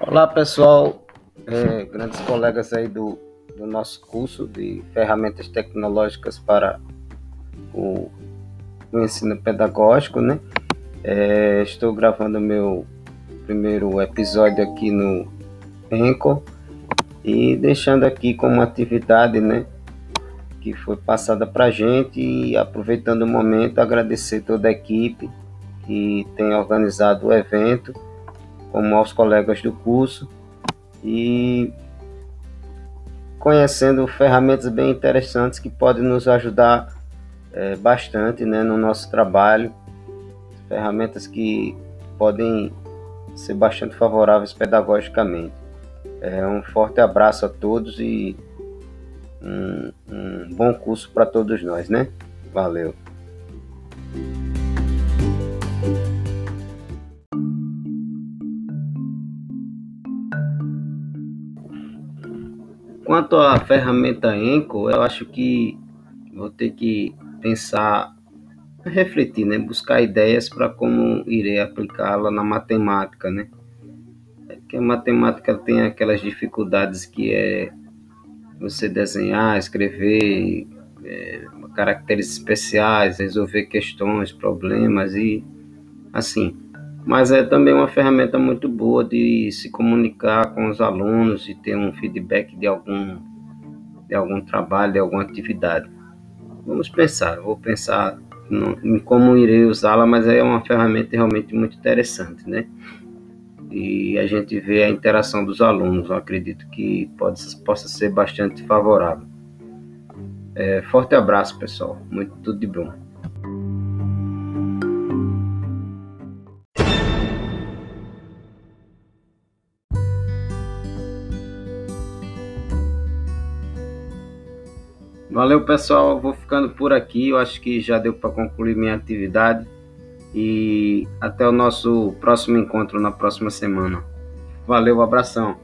Olá pessoal, é, grandes colegas aí do, do nosso curso de ferramentas tecnológicas para o, o ensino pedagógico, né? É, estou gravando meu primeiro episódio aqui no Enco e deixando aqui como atividade, né? Que foi passada para gente e aproveitando o momento agradecer toda a equipe que tem organizado o evento como aos colegas do curso e conhecendo ferramentas bem interessantes que podem nos ajudar é, bastante né, no nosso trabalho, ferramentas que podem ser bastante favoráveis pedagogicamente. É, um forte abraço a todos e um, um bom curso para todos nós, né? Valeu! Quanto à ferramenta Enco, eu acho que vou ter que pensar, refletir, né? buscar ideias para como irei aplicá-la na matemática, né? É que a matemática tem aquelas dificuldades que é você desenhar, escrever, é, caracteres especiais, resolver questões, problemas e assim mas é também uma ferramenta muito boa de se comunicar com os alunos e ter um feedback de algum, de algum trabalho, de alguma atividade. Vamos pensar, vou pensar em como irei usá-la, mas é uma ferramenta realmente muito interessante, né? E a gente vê a interação dos alunos, eu acredito que pode, possa ser bastante favorável. É, forte abraço, pessoal. Muito tudo de bom. Valeu, pessoal. Vou ficando por aqui. Eu acho que já deu para concluir minha atividade. E até o nosso próximo encontro na próxima semana. Valeu, abração.